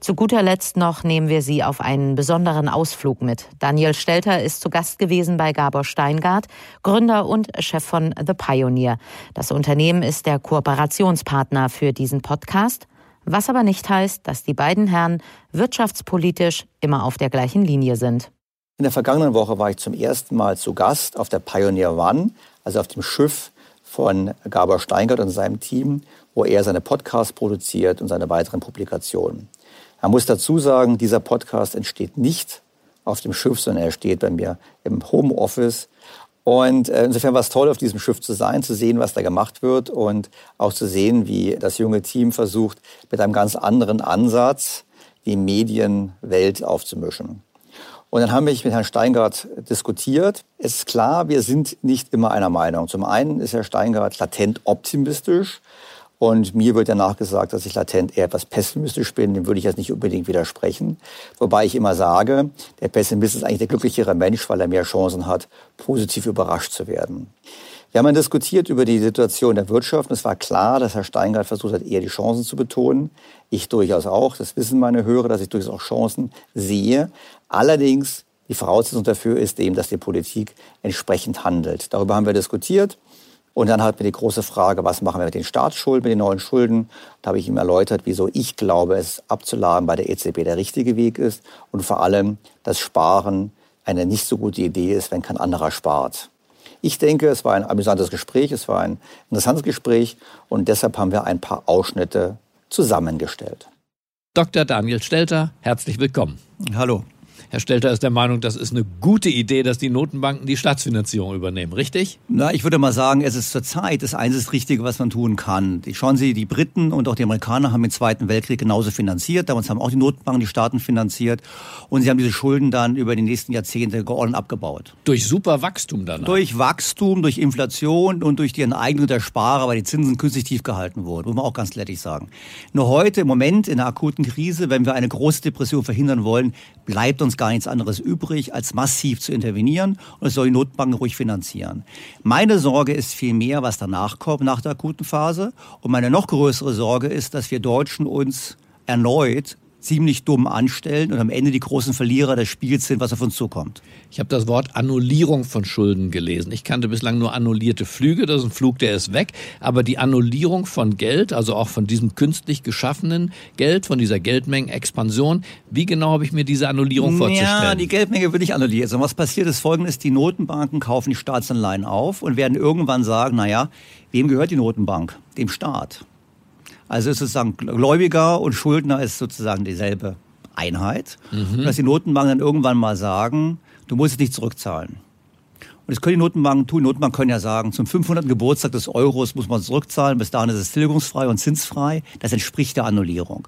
Zu guter Letzt noch nehmen wir Sie auf einen besonderen Ausflug mit. Daniel Stelter ist zu Gast gewesen bei Gabor Steingart, Gründer und Chef von The Pioneer. Das Unternehmen ist der Kooperationspartner für diesen Podcast, was aber nicht heißt, dass die beiden Herren wirtschaftspolitisch immer auf der gleichen Linie sind. In der vergangenen Woche war ich zum ersten Mal zu Gast auf der Pioneer One, also auf dem Schiff von Gabor Steingart und seinem Team, wo er seine Podcasts produziert und seine weiteren Publikationen. Man muss dazu sagen, dieser Podcast entsteht nicht auf dem Schiff, sondern er steht bei mir im Homeoffice. Und äh, insofern war es toll, auf diesem Schiff zu sein, zu sehen, was da gemacht wird und auch zu sehen, wie das junge Team versucht, mit einem ganz anderen Ansatz die Medienwelt aufzumischen. Und dann haben wir mit Herrn Steingart diskutiert. Es ist klar, wir sind nicht immer einer Meinung. Zum einen ist Herr Steingart latent optimistisch und mir wird ja nachgesagt, dass ich latent eher etwas pessimistisch bin. Dem würde ich jetzt nicht unbedingt widersprechen. Wobei ich immer sage, der Pessimist ist eigentlich der glücklichere Mensch, weil er mehr Chancen hat, positiv überrascht zu werden. Wir haben dann diskutiert über die Situation der Wirtschaft. Und es war klar, dass Herr Steingart versucht hat, eher die Chancen zu betonen. Ich durchaus auch. Das wissen meine Hörer, dass ich durchaus auch Chancen sehe. Allerdings, die Voraussetzung dafür ist eben, dass die Politik entsprechend handelt. Darüber haben wir diskutiert. Und dann hatten wir die große Frage, was machen wir mit den Staatsschulden, mit den neuen Schulden? Da habe ich ihm erläutert, wieso ich glaube, es abzuladen bei der EZB der richtige Weg ist und vor allem, dass Sparen eine nicht so gute Idee ist, wenn kein anderer spart. Ich denke, es war ein amüsantes Gespräch, es war ein interessantes Gespräch und deshalb haben wir ein paar Ausschnitte zusammengestellt. Dr. Daniel Stelter, herzlich willkommen. Hallo. Herr Stelter ist der Meinung, das ist eine gute Idee, dass die Notenbanken die Staatsfinanzierung übernehmen, richtig? Na, ich würde mal sagen, es ist zurzeit das einzig Richtige, was man tun kann. Schauen Sie, die Briten und auch die Amerikaner haben den Zweiten Weltkrieg genauso finanziert. Damals haben auch die Notenbanken die Staaten finanziert. Und sie haben diese Schulden dann über die nächsten Jahrzehnte geordnet abgebaut. Durch super Wachstum dann? Durch Wachstum, durch Inflation und durch die Enteignung der Sparer, weil die Zinsen künstlich tief gehalten wurden. Muss man auch ganz glättig sagen. Nur heute, im Moment, in der akuten Krise, wenn wir eine große Depression verhindern wollen, bleibt uns gar nichts anderes übrig, als massiv zu intervenieren und es soll die Notbanken ruhig finanzieren. Meine Sorge ist vielmehr, was danach kommt, nach der akuten Phase. Und meine noch größere Sorge ist, dass wir Deutschen uns erneut ziemlich dumm anstellen und am Ende die großen Verlierer des Spiels sind, was auf uns zukommt. Ich habe das Wort Annullierung von Schulden gelesen. Ich kannte bislang nur annullierte Flüge, das ist ein Flug, der ist weg. Aber die Annullierung von Geld, also auch von diesem künstlich geschaffenen Geld, von dieser Geldmengenexpansion, wie genau habe ich mir diese Annullierung vorzustellen? Ja, die Geldmenge wird nicht annulliert. Sondern was passiert ist folgendes, die Notenbanken kaufen die Staatsanleihen auf und werden irgendwann sagen, naja, wem gehört die Notenbank? Dem Staat. Also ist sozusagen Gläubiger und Schuldner ist sozusagen dieselbe Einheit. Mhm. Und dass die Notenbanken dann irgendwann mal sagen, du musst es nicht zurückzahlen. Und das können die Notenbanken tun. Notenbanken können ja sagen, zum 500. Geburtstag des Euros muss man zurückzahlen. Bis dahin ist es tilgungsfrei und zinsfrei. Das entspricht der Annullierung.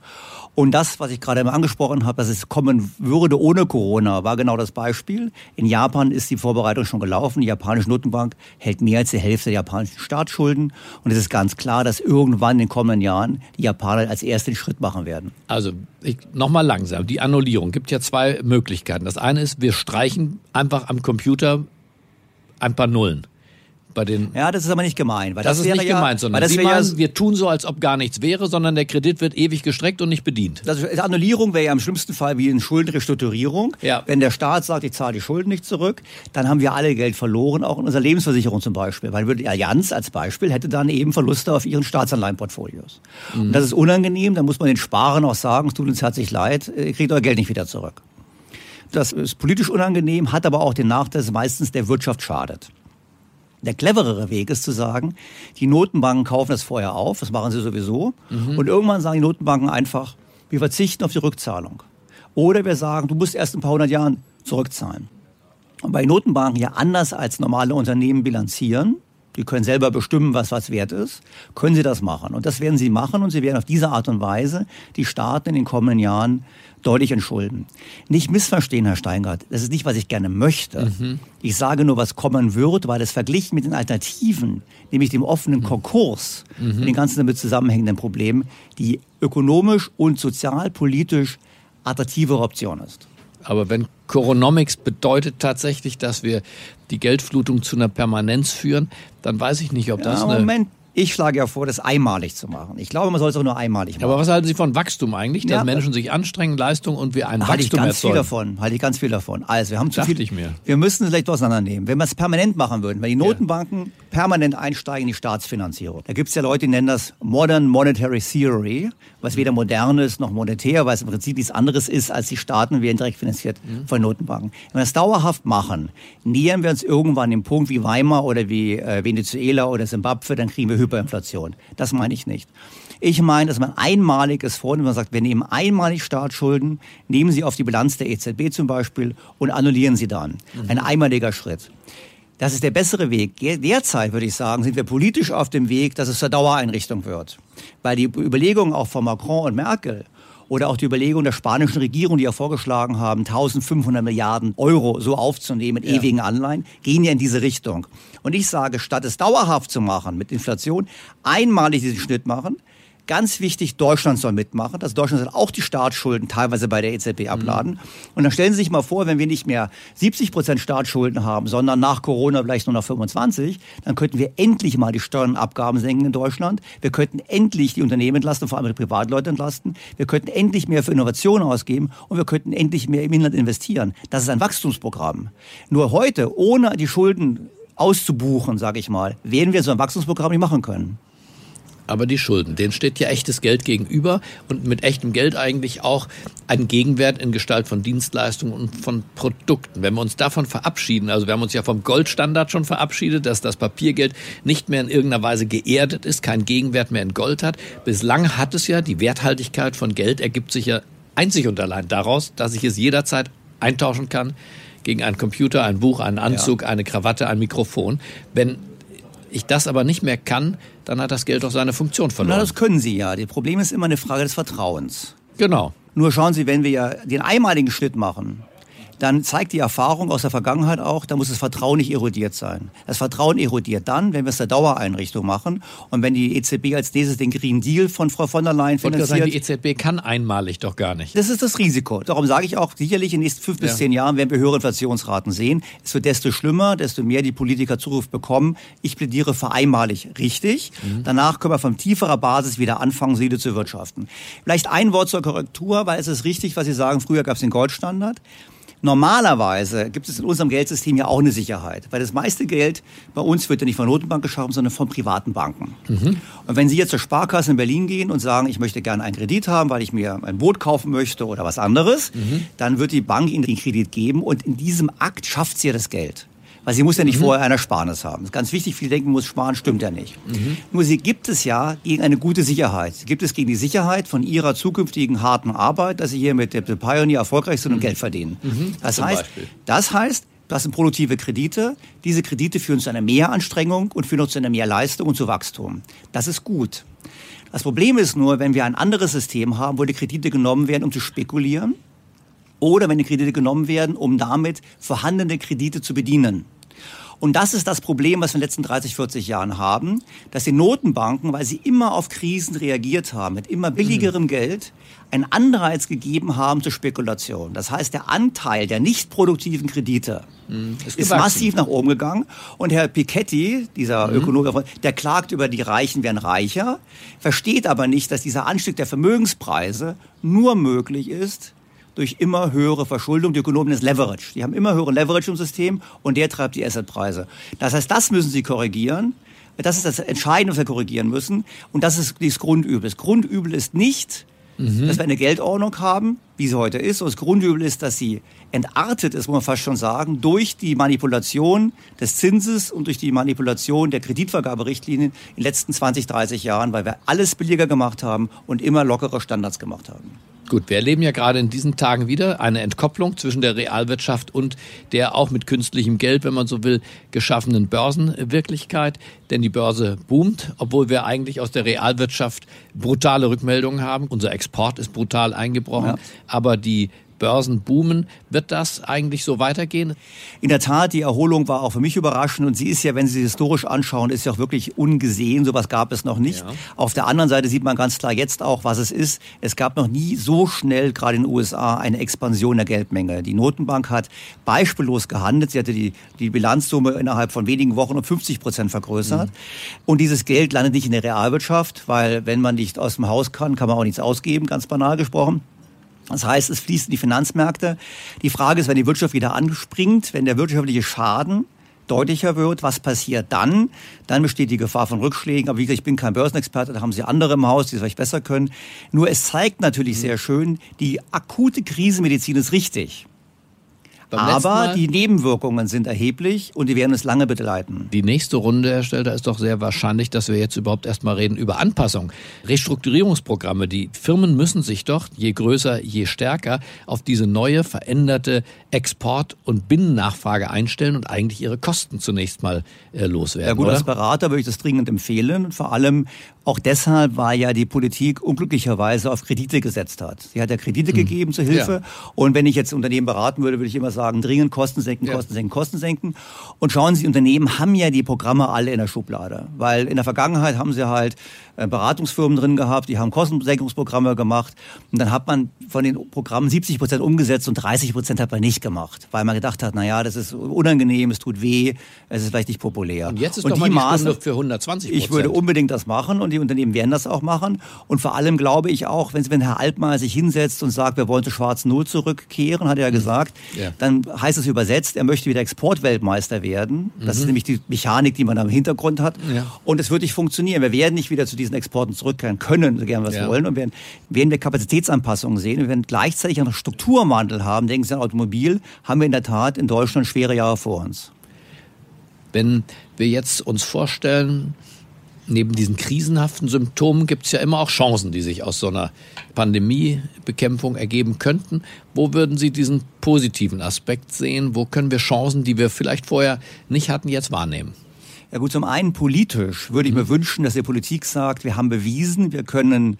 Und das, was ich gerade immer angesprochen habe, dass es kommen würde ohne Corona, war genau das Beispiel. In Japan ist die Vorbereitung schon gelaufen. Die japanische Notenbank hält mehr als die Hälfte der japanischen Staatsschulden. Und es ist ganz klar, dass irgendwann in den kommenden Jahren die Japaner als erste den Schritt machen werden. Also nochmal langsam. Die Annullierung gibt ja zwei Möglichkeiten. Das eine ist, wir streichen einfach am Computer ein paar Nullen bei den. Ja, das ist aber nicht gemein. Weil das, das ist nicht ja, gemeint, sondern Sie meinen, ja, wir tun so, als ob gar nichts wäre, sondern der Kredit wird ewig gestreckt und nicht bedient. Das, Annullierung wäre ja im schlimmsten Fall wie eine Schuldenrestrukturierung. Ja. Wenn der Staat sagt, ich zahle die Schulden nicht zurück, dann haben wir alle Geld verloren, auch in unserer Lebensversicherung zum Beispiel. Weil die Allianz als Beispiel hätte dann eben Verluste auf ihren Staatsanleihenportfolios. Mhm. Und das ist unangenehm, da muss man den Sparern auch sagen, es tut uns herzlich leid, ihr kriegt euer Geld nicht wieder zurück. Das ist politisch unangenehm, hat aber auch den Nachteil, dass es meistens der Wirtschaft schadet. Der cleverere Weg ist zu sagen, die Notenbanken kaufen das vorher auf, das machen sie sowieso, mhm. und irgendwann sagen die Notenbanken einfach, wir verzichten auf die Rückzahlung. Oder wir sagen, du musst erst ein paar hundert Jahren zurückzahlen. Und bei Notenbanken ja anders als normale Unternehmen bilanzieren, die können selber bestimmen, was was wert ist, können sie das machen. Und das werden sie machen und sie werden auf diese Art und Weise die Staaten in den kommenden Jahren deutlich entschulden. Nicht missverstehen, Herr Steingart, das ist nicht, was ich gerne möchte. Mhm. Ich sage nur, was kommen wird, weil es verglichen mit den Alternativen, nämlich dem offenen mhm. Konkurs mhm. und den ganzen damit zusammenhängenden Problemen, die ökonomisch und sozialpolitisch attraktivere Option ist. Aber wenn Coronomics bedeutet tatsächlich, dass wir die Geldflutung zu einer Permanenz führen, dann weiß ich nicht, ob das ja, eine Moment, ich schlage ja vor, das einmalig zu machen. Ich glaube, man soll es auch nur einmalig machen. Aber was halten Sie von Wachstum eigentlich? Dass ja, Menschen sich anstrengen, Leistung und wir ein halte Wachstum ich ganz erzeugen? viel davon. Halte ich ganz viel davon. Also, wir haben zu Dachte viel. ich mir. Wir müssen es vielleicht auseinandernehmen. Wenn wir es permanent machen würden, wenn die Notenbanken ja. permanent einsteigen in die Staatsfinanzierung. Da gibt es ja Leute, die nennen das Modern Monetary Theory, was weder modern ist noch monetär, weil es im Prinzip nichts anderes ist, als die Staaten werden direkt finanziert mhm. von Notenbanken. Wenn wir das dauerhaft machen, nähern wir uns irgendwann dem Punkt wie Weimar oder wie äh, Venezuela oder Simbabwe, dann kriegen wir Hyperinflation. Das meine ich nicht. Ich meine, dass man einmaliges vornimmt, man sagt, wir nehmen einmalig Staatsschulden, nehmen sie auf die Bilanz der EZB zum Beispiel und annullieren sie dann. Mhm. Ein einmaliger Schritt. Das ist der bessere Weg. Derzeit würde ich sagen, sind wir politisch auf dem Weg, dass es zur Dauereinrichtung wird. Weil die Überlegungen auch von Macron und Merkel oder auch die Überlegung der spanischen Regierung, die ja vorgeschlagen haben, 1500 Milliarden Euro so aufzunehmen mit ja. ewigen Anleihen, gehen ja in diese Richtung. Und ich sage, statt es dauerhaft zu machen mit Inflation, einmalig diesen Schnitt machen, Ganz wichtig, Deutschland soll mitmachen. Das Deutschland soll auch die Staatsschulden teilweise bei der EZB abladen. Mhm. Und dann stellen Sie sich mal vor, wenn wir nicht mehr 70 Prozent Staatsschulden haben, sondern nach Corona vielleicht nur noch 25, dann könnten wir endlich mal die Steuern und Abgaben senken in Deutschland. Wir könnten endlich die Unternehmen entlasten, vor allem die Privatleute entlasten. Wir könnten endlich mehr für Innovation ausgeben und wir könnten endlich mehr im Inland investieren. Das ist ein Wachstumsprogramm. Nur heute, ohne die Schulden auszubuchen, sage ich mal, werden wir so ein Wachstumsprogramm nicht machen können aber die Schulden. Denen steht ja echtes Geld gegenüber und mit echtem Geld eigentlich auch ein Gegenwert in Gestalt von Dienstleistungen und von Produkten. Wenn wir uns davon verabschieden, also wir haben uns ja vom Goldstandard schon verabschiedet, dass das Papiergeld nicht mehr in irgendeiner Weise geerdet ist, keinen Gegenwert mehr in Gold hat. Bislang hat es ja, die Werthaltigkeit von Geld ergibt sich ja einzig und allein daraus, dass ich es jederzeit eintauschen kann gegen einen Computer, ein Buch, einen Anzug, ja. eine Krawatte, ein Mikrofon. Wenn ich das aber nicht mehr kann, dann hat das Geld doch seine Funktion verloren. Na, das können Sie ja. Das Problem ist immer eine Frage des Vertrauens. Genau. Nur schauen Sie, wenn wir ja den einmaligen Schritt machen, dann zeigt die Erfahrung aus der Vergangenheit auch, da muss das Vertrauen nicht erodiert sein. Das Vertrauen erodiert dann, wenn wir es der Dauereinrichtung machen und wenn die EZB als nächstes den Green Deal von Frau von der Leyen finanziert. Sagen, die EZB kann einmalig doch gar nicht. Das ist das Risiko. Darum sage ich auch, sicherlich in den nächsten fünf bis ja. zehn Jahren werden wir höhere Inflationsraten sehen. Es wird desto schlimmer, desto mehr die Politiker Zuruf bekommen. Ich plädiere für einmalig richtig. Mhm. Danach können wir von tieferer Basis wieder anfangen, Seele zu wirtschaften. Vielleicht ein Wort zur Korrektur, weil es ist richtig, was Sie sagen, früher gab es den Goldstandard. Normalerweise gibt es in unserem Geldsystem ja auch eine Sicherheit, weil das meiste Geld bei uns wird ja nicht von Notenbank geschaffen, sondern von privaten Banken. Mhm. Und wenn Sie jetzt zur Sparkasse in Berlin gehen und sagen, ich möchte gerne einen Kredit haben, weil ich mir ein Boot kaufen möchte oder was anderes, mhm. dann wird die Bank Ihnen den Kredit geben und in diesem Akt schafft sie ja das Geld. Weil sie muss ja nicht mhm. vorher ein Ersparnis haben. Das ist ganz wichtig, viele denken, muss sparen, stimmt ja nicht. Mhm. Nur sie gibt es ja gegen eine gute Sicherheit. Sie gibt es gegen die Sicherheit von ihrer zukünftigen harten Arbeit, dass sie hier mit der Pioneer erfolgreich sind und mhm. Geld verdienen. Mhm. Das, heißt, das heißt, das sind produktive Kredite. Diese Kredite führen zu einer Mehranstrengung und führen zu einer Mehrleistung und zu Wachstum. Das ist gut. Das Problem ist nur, wenn wir ein anderes System haben, wo die Kredite genommen werden, um zu spekulieren, oder wenn die Kredite genommen werden, um damit vorhandene Kredite zu bedienen. Und das ist das Problem, was wir in den letzten 30, 40 Jahren haben, dass die Notenbanken, weil sie immer auf Krisen reagiert haben, mit immer billigerem mhm. Geld, einen Anreiz gegeben haben zur Spekulation. Das heißt, der Anteil der nicht produktiven Kredite mhm. ist, ist massiv nach oben gegangen. Und Herr Piketty, dieser mhm. Ökonom, der klagt über die Reichen werden reicher, versteht aber nicht, dass dieser Anstieg der Vermögenspreise nur möglich ist, durch immer höhere Verschuldung. Die Ökonomen ist Leverage. Die haben immer höhere Leverage im System und der treibt die Assetpreise. Das heißt, das müssen sie korrigieren. Das ist das Entscheidende, was wir korrigieren müssen. Und das ist das Grundübel. Das Grundübel ist nicht, mhm. dass wir eine Geldordnung haben, wie sie heute ist. Und das Grundübel ist, dass sie entartet ist, muss man fast schon sagen, durch die Manipulation des Zinses und durch die Manipulation der Kreditvergaberichtlinien in den letzten 20, 30 Jahren, weil wir alles billiger gemacht haben und immer lockere Standards gemacht haben. Gut, wir erleben ja gerade in diesen Tagen wieder eine Entkopplung zwischen der Realwirtschaft und der auch mit künstlichem Geld, wenn man so will, geschaffenen Börsenwirklichkeit. Denn die Börse boomt, obwohl wir eigentlich aus der Realwirtschaft brutale Rückmeldungen haben. Unser Export ist brutal eingebrochen, ja. aber die Börsen boomen. Wird das eigentlich so weitergehen? In der Tat, die Erholung war auch für mich überraschend und sie ist ja, wenn Sie sie historisch anschauen, ist ja auch wirklich ungesehen. Sowas gab es noch nicht. Ja. Auf der anderen Seite sieht man ganz klar jetzt auch, was es ist. Es gab noch nie so schnell, gerade in den USA, eine Expansion der Geldmenge. Die Notenbank hat beispiellos gehandelt. Sie hatte die, die Bilanzsumme innerhalb von wenigen Wochen um 50 Prozent vergrößert. Mhm. Und dieses Geld landet nicht in der Realwirtschaft, weil wenn man nicht aus dem Haus kann, kann man auch nichts ausgeben, ganz banal gesprochen. Das heißt, es fließt in die Finanzmärkte. Die Frage ist, wenn die Wirtschaft wieder anspringt, wenn der wirtschaftliche Schaden deutlicher wird, was passiert dann? Dann besteht die Gefahr von Rückschlägen. Aber wie gesagt, ich bin kein Börsenexperte, da haben Sie andere im Haus, die es vielleicht besser können. Nur es zeigt natürlich sehr schön, die akute Krisenmedizin ist richtig. Aber die Nebenwirkungen sind erheblich und die werden es lange begleiten. Die nächste Runde, Herr Stelter, ist doch sehr wahrscheinlich, dass wir jetzt überhaupt erstmal reden über Anpassung. Restrukturierungsprogramme. Die Firmen müssen sich doch, je größer, je stärker, auf diese neue, veränderte Export- und Binnennachfrage einstellen und eigentlich ihre Kosten zunächst mal äh, loswerden. Ja gut, oder? als Berater würde ich das dringend empfehlen. Und vor allem auch deshalb, weil ja die Politik unglücklicherweise auf Kredite gesetzt hat. Sie hat ja Kredite hm. gegeben zur Hilfe. Ja. Und wenn ich jetzt Unternehmen beraten würde, würde ich immer sagen, dringend Kosten senken, Kosten senken, Kosten senken. Und schauen Sie, Unternehmen haben ja die Programme alle in der Schublade. Weil in der Vergangenheit haben sie halt äh, Beratungsfirmen drin gehabt, die haben Kostensenkungsprogramme gemacht. Und dann hat man von den Programmen 70 Prozent umgesetzt und 30 Prozent hat man nicht gemacht. Weil man gedacht hat, na ja, das ist unangenehm, es tut weh, es ist vielleicht nicht populär. Und jetzt ist und doch mal die Maße für 120 Ich würde unbedingt das machen und die Unternehmen werden das auch machen. Und vor allem glaube ich auch, wenn, wenn Herr Altmaier sich hinsetzt und sagt, wir wollen zur schwarzen Null zurückkehren, hat er ja gesagt, ja. dann heißt es übersetzt, er möchte wieder Exportweltmeister werden. Das mhm. ist nämlich die Mechanik, die man da im Hintergrund hat. Ja. Und es wird nicht funktionieren. Wir werden nicht wieder zu diesen Exporten zurückkehren können, so gern wir es ja. wollen. Und werden, werden wir Kapazitätsanpassungen sehen. Wir werden gleichzeitig noch Strukturwandel haben. Denken Sie an Automobil, haben wir in der Tat in Deutschland schwere Jahre vor uns. Wenn wir jetzt uns vorstellen, neben diesen krisenhaften Symptomen gibt es ja immer auch Chancen, die sich aus so einer Pandemiebekämpfung ergeben könnten. Wo würden Sie diesen positiven Aspekt sehen? Wo können wir Chancen, die wir vielleicht vorher nicht hatten, jetzt wahrnehmen? Ja gut, zum einen politisch würde ich mir mhm. wünschen, dass die Politik sagt, wir haben bewiesen, wir können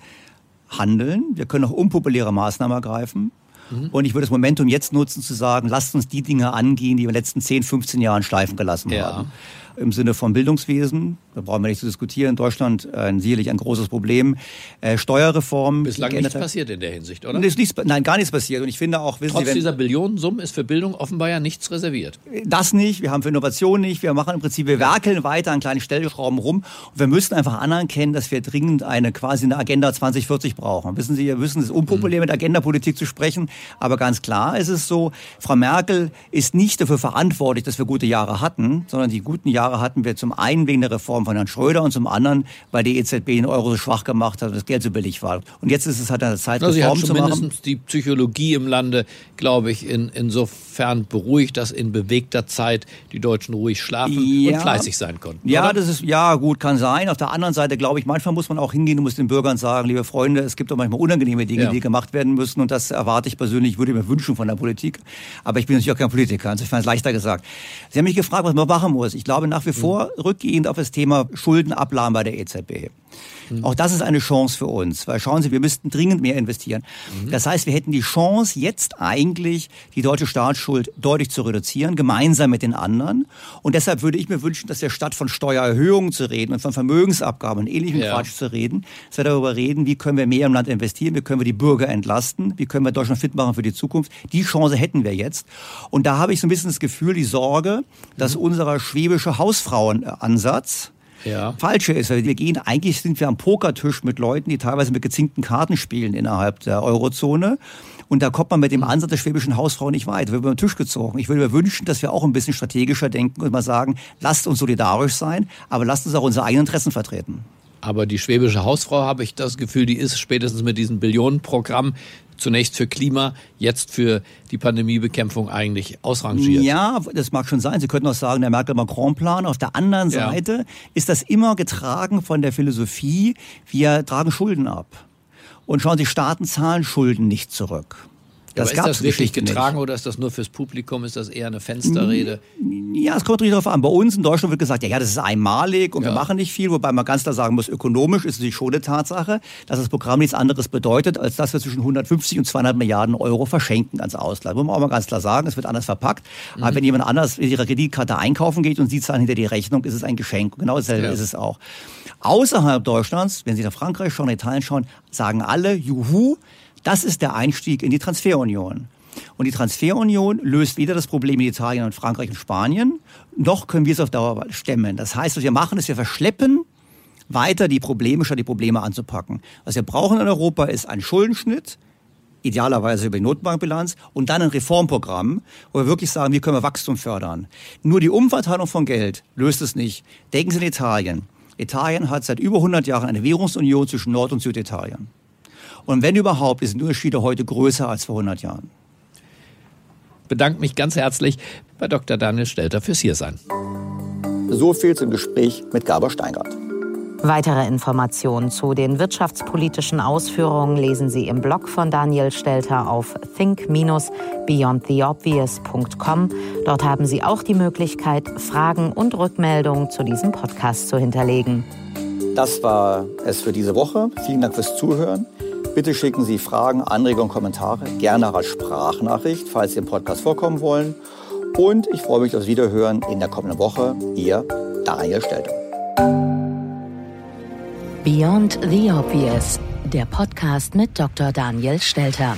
handeln, wir können auch unpopuläre Maßnahmen ergreifen. Mhm. Und ich würde das Momentum jetzt nutzen, zu sagen, lasst uns die Dinge angehen, die wir in den letzten 10, 15 Jahren schleifen gelassen ja. haben im Sinne von Bildungswesen. Da brauchen wir nicht zu diskutieren. Deutschland äh, sicherlich ein großes Problem. Äh, Steuerreform. Bislang nichts passiert in der Hinsicht, oder? Nichts, nein, gar nichts passiert. Und ich finde auch, wissen Trotz Sie, wenn, dieser Billionensummen ist für Bildung offenbar ja nichts reserviert. Das nicht. Wir haben für Innovation nicht. Wir machen im Prinzip, wir werkeln weiter an kleinen Stellschrauben rum. Und wir müssen einfach anerkennen, dass wir dringend eine quasi eine Agenda 2040 brauchen. Wissen Sie, wir wissen, es ist unpopulär, mhm. mit Agendapolitik zu sprechen. Aber ganz klar ist es so, Frau Merkel ist nicht dafür verantwortlich, dass wir gute Jahre hatten, sondern die guten Jahre Jahre hatten wir zum einen wegen der Reform von Herrn Schröder und zum anderen, weil die EZB den Euro so schwach gemacht hat und das Geld so billig war. Und jetzt ist es halt eine Zeit, also Reformen zu machen. die Psychologie im Lande, glaube ich, in, insofern beruhigt, dass in bewegter Zeit die Deutschen ruhig schlafen ja, und fleißig sein konnten. Ja, oder? das ist, ja, gut, kann sein. Auf der anderen Seite, glaube ich, manchmal muss man auch hingehen und muss den Bürgern sagen, liebe Freunde, es gibt auch manchmal unangenehme Dinge, ja. die gemacht werden müssen und das erwarte ich persönlich, würde mir wünschen von der Politik. Aber ich bin natürlich auch kein Politiker, insofern ist es leichter gesagt. Sie haben mich gefragt, was man machen muss. Ich glaube nach wie vor rückgehend auf das Thema Schuldenablagen bei der EZB. Mhm. Auch das ist eine Chance für uns, weil schauen Sie, wir müssten dringend mehr investieren. Mhm. Das heißt, wir hätten die Chance, jetzt eigentlich die deutsche Staatsschuld deutlich zu reduzieren, gemeinsam mit den anderen. Und deshalb würde ich mir wünschen, dass wir statt von Steuererhöhungen zu reden und von Vermögensabgaben und ähnlichem ja. Quatsch zu reden, dass wir darüber reden, wie können wir mehr im Land investieren, wie können wir die Bürger entlasten, wie können wir Deutschland fit machen für die Zukunft. Die Chance hätten wir jetzt. Und da habe ich so ein bisschen das Gefühl, die Sorge, dass mhm. unser schwäbischer Hausfrauenansatz, ja. falsche ist. wir gehen, eigentlich sind wir am Pokertisch mit Leuten, die teilweise mit gezinkten Karten spielen innerhalb der Eurozone. Und da kommt man mit dem Ansatz der schwäbischen Hausfrau nicht weit. Wir werden über den Tisch gezogen. Ich würde mir wünschen, dass wir auch ein bisschen strategischer denken und mal sagen, lasst uns solidarisch sein, aber lasst uns auch unsere eigenen Interessen vertreten. Aber die schwäbische Hausfrau, habe ich das Gefühl, die ist spätestens mit diesem Billionenprogramm zunächst für Klima, jetzt für die Pandemiebekämpfung eigentlich ausrangiert. Ja, das mag schon sein. Sie könnten auch sagen, der Merkel-Macron-Plan. Auf der anderen ja. Seite ist das immer getragen von der Philosophie, wir tragen Schulden ab. Und schauen Sie, Staaten zahlen Schulden nicht zurück. Das ja, ist das wirklich getragen nicht. oder ist das nur fürs Publikum? Ist das eher eine Fensterrede? Ja, es kommt natürlich darauf an. Bei uns in Deutschland wird gesagt, ja, ja das ist einmalig und ja. wir machen nicht viel, wobei man ganz klar sagen muss, ökonomisch ist es natürlich schon eine Tatsache, dass das Programm nichts anderes bedeutet, als dass wir zwischen 150 und 200 Milliarden Euro verschenken ans Ausland. Muss man auch mal ganz klar sagen, es wird anders verpackt. Mhm. Aber wenn jemand anders mit ihrer Kreditkarte einkaufen geht und sie zahlen hinter die Rechnung, ist es ein Geschenk. Genau dasselbe ja. ist es auch. Außerhalb Deutschlands, wenn Sie nach Frankreich schauen, Italien schauen, sagen alle, juhu, das ist der Einstieg in die Transferunion. Und die Transferunion löst weder das Problem in Italien und Frankreich und Spanien, noch können wir es auf Dauer stemmen. Das heißt, was wir machen, ist, wir verschleppen weiter die Probleme, statt die Probleme anzupacken. Was wir brauchen in Europa ist ein Schuldenschnitt, idealerweise über die Notenbankbilanz und dann ein Reformprogramm, wo wir wirklich sagen, wie können wir Wachstum fördern. Nur die Umverteilung von Geld löst es nicht. Denken Sie in Italien. Italien hat seit über 100 Jahren eine Währungsunion zwischen Nord- und Süditalien. Und wenn überhaupt, sind die Unterschiede heute größer als vor 100 Jahren. Bedanke mich ganz herzlich bei Dr. Daniel Stelter fürs Hiersein. So viel zum Gespräch mit Gabor Steingart. Weitere Informationen zu den wirtschaftspolitischen Ausführungen lesen Sie im Blog von Daniel Stelter auf think-beyondtheobvious.com. Dort haben Sie auch die Möglichkeit, Fragen und Rückmeldungen zu diesem Podcast zu hinterlegen. Das war es für diese Woche. Vielen Dank fürs Zuhören. Bitte schicken Sie Fragen, Anregungen, Kommentare gerne als Sprachnachricht, falls Sie im Podcast vorkommen wollen. Und ich freue mich aufs Wiederhören in der kommenden Woche. Ihr Daniel Stelter. Beyond the Obvious, der Podcast mit Dr. Daniel Stelter.